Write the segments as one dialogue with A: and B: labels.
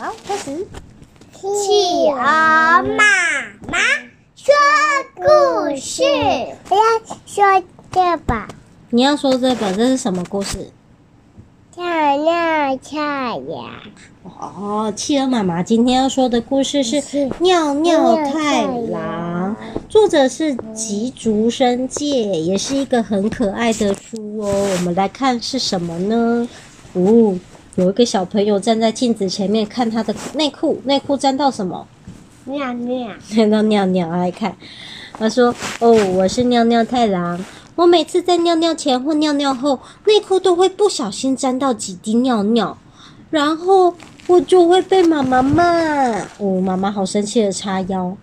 A: 好，开始。
B: 企鹅妈妈说故事，我要说这本。
A: 你要说这本，这是什么故事？
B: 尿尿太郎。
A: 哦，企鹅妈妈今天要说的故事是《尿尿太郎》，作者是吉竹伸介，也是一个很可爱的书哦。我们来看是什么呢？哦。有一个小朋友站在镜子前面看他的内裤，内裤沾到什么？
B: 尿尿，
A: 沾到尿尿。来看，他说：“哦，我是尿尿太郎。我每次在尿尿前或尿尿后，内裤都会不小心沾到几滴尿尿，然后我就会被妈妈骂。哦，妈妈好生气的叉腰。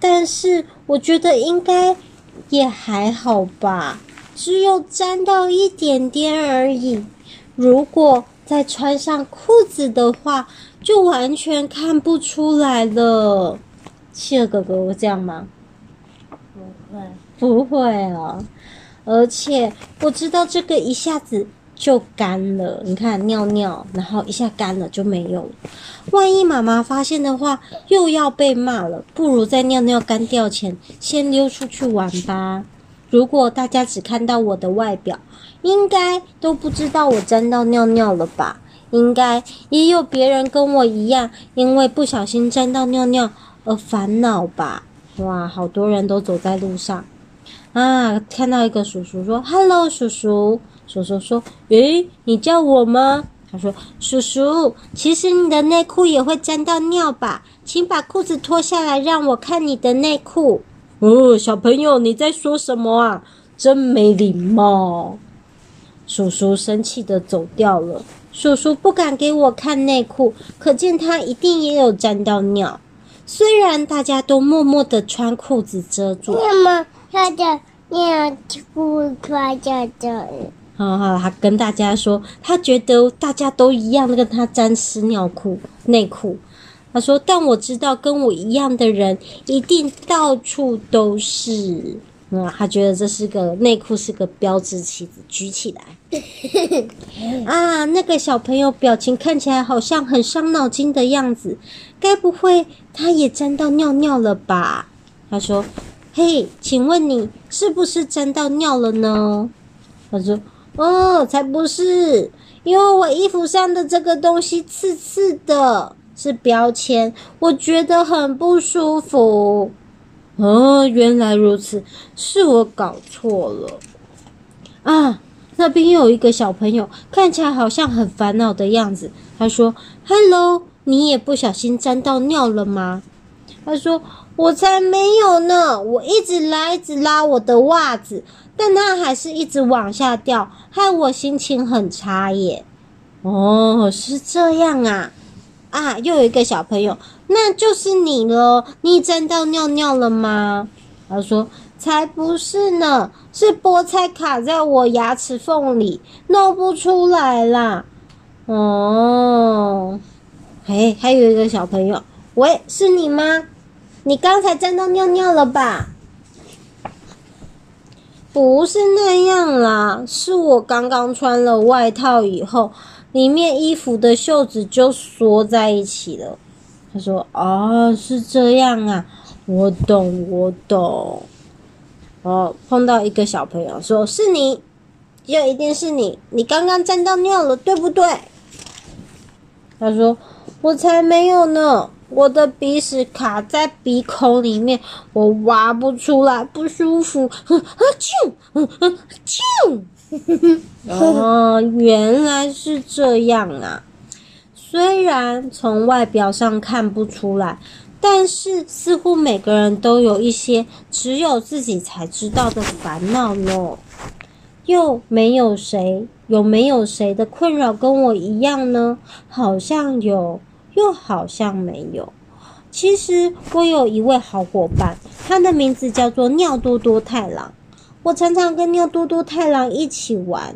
A: 但是我觉得应该也还好吧，只有沾到一点点而已。如果……再穿上裤子的话，就完全看不出来了。企鹅哥哥会这样吗？
B: 不会，
A: 不会啊。而且我知道这个一下子就干了。你看尿尿，然后一下干了就没有了。万一妈妈发现的话，又要被骂了。不如在尿尿干掉前，先溜出去玩吧。如果大家只看到我的外表，应该都不知道我沾到尿尿了吧？应该也有别人跟我一样，因为不小心沾到尿尿而烦恼吧？哇，好多人都走在路上啊！看到一个叔叔说：“Hello，叔叔。”叔叔说：“诶，你叫我吗？”他说：“叔叔，其实你的内裤也会沾到尿吧？请把裤子脱下来，让我看你的内裤。”哦，小朋友，你在说什么啊？真没礼貌！叔叔生气的走掉了。叔叔不敢给我看内裤，可见他一定也有沾到尿。虽然大家都默默的穿裤子遮住，
B: 那么他的尿裤穿在这里。
A: 好好，他跟大家说，他觉得大家都一样，跟他沾湿尿裤内裤。他说：“但我知道跟我一样的人一定到处都是。嗯，他觉得这是个内裤，是个标志旗子，举起来。啊，那个小朋友表情看起来好像很伤脑筋的样子，该不会他也沾到尿尿了吧？”他说：“嘿，请问你是不是沾到尿了呢？”他说：“哦，才不是，因为我衣服上的这个东西刺刺的。”是标签，我觉得很不舒服。哦，原来如此，是我搞错了。啊，那边有一个小朋友，看起来好像很烦恼的样子。他说：“Hello，你也不小心沾到尿了吗？”他说：“我才没有呢，我一直拉，一直拉我的袜子，但它还是一直往下掉，害我心情很差耶。”哦，是这样啊。啊，又有一个小朋友，那就是你了。你沾到尿尿了吗？他说：“才不是呢，是菠菜卡在我牙齿缝里，弄不出来啦。”哦，嘿，还有一个小朋友，喂，是你吗？你刚才沾到尿尿了吧？不是那样啦，是我刚刚穿了外套以后。里面衣服的袖子就缩在一起了。他说：“哦，是这样啊，我懂，我懂。”哦，碰到一个小朋友说：“是你，就一定是你，你刚刚沾到尿了，对不对？”他说：“我才没有呢，我的鼻屎卡在鼻孔里面，我挖不出来，不舒服。”哼，啊啾，嗯嗯啾。哦，原来是这样啊！虽然从外表上看不出来，但是似乎每个人都有一些只有自己才知道的烦恼呢。又没有谁，有没有谁的困扰跟我一样呢？好像有，又好像没有。其实我有一位好伙伴，他的名字叫做尿多多太郎。我常常跟尿嘟嘟太郎一起玩，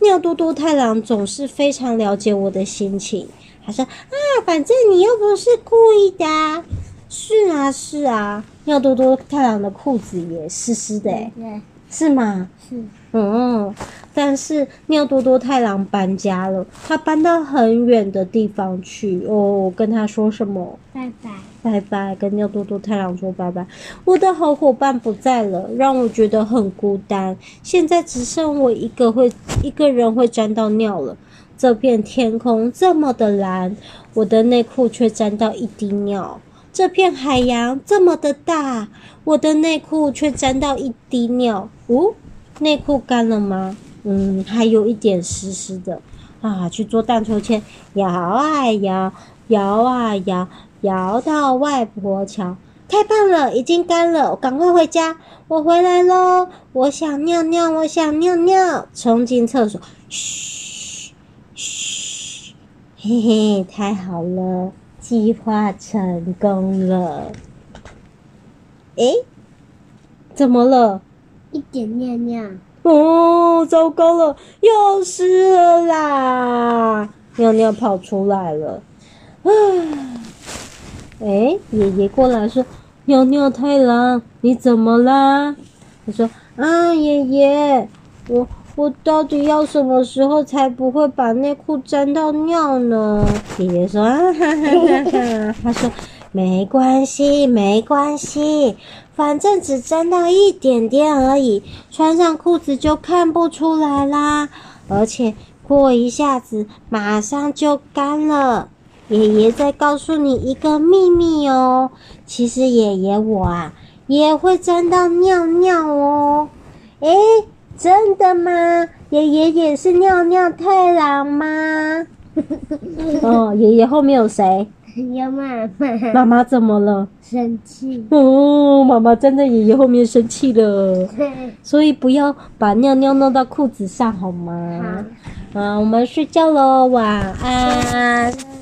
A: 尿嘟嘟太郎总是非常了解我的心情。他说：“啊，反正你又不是故意的啊。”是啊，是啊，尿嘟嘟太郎的裤子也湿湿的，欸，是吗？
B: 是，
A: 嗯，但是尿多多太郎搬家了，他搬到很远的地方去哦。跟他说什么？
B: 拜拜，
A: 拜拜。跟尿多多太郎说拜拜。我的好伙伴不在了，让我觉得很孤单。现在只剩我一个会一个人会沾到尿了。这片天空这么的蓝，我的内裤却沾到一滴尿。这片海洋这么的大，我的内裤却沾到一滴尿。哦，内裤干了吗？嗯，还有一点湿湿的啊！去做荡秋千，摇啊摇，摇啊摇，摇到外婆桥。太棒了，已经干了，赶快回家。我回来喽，我想尿尿，我想尿尿，冲进厕所。嘘嘘，嘿嘿，太好了，计划成功了。诶，怎么了？
B: 一点尿尿。
A: 哦，糟糕了，又湿了啦！尿尿跑出来了。啊，哎，爷爷过来说：“尿尿太郎，你怎么啦？”他说：“啊，爷爷，我我到底要什么时候才不会把内裤沾到尿呢？”爷爷说：“啊哈哈哈哈！”他说：“没关系，没关系。”反正只沾到一点点而已，穿上裤子就看不出来啦。而且过一下子马上就干了。爷爷再告诉你一个秘密哦，其实爷爷我啊也会沾到尿尿哦。诶，真的吗？爷爷也是尿尿太郎吗？哦，爷爷后面有谁？
B: 有妈妈，
A: 妈妈怎么了？
B: 生气
A: 哦，妈妈站在爷爷后面生气了，所以不要把尿尿弄到裤子上，好吗？
B: 好，
A: 啊，我们睡觉喽，晚安。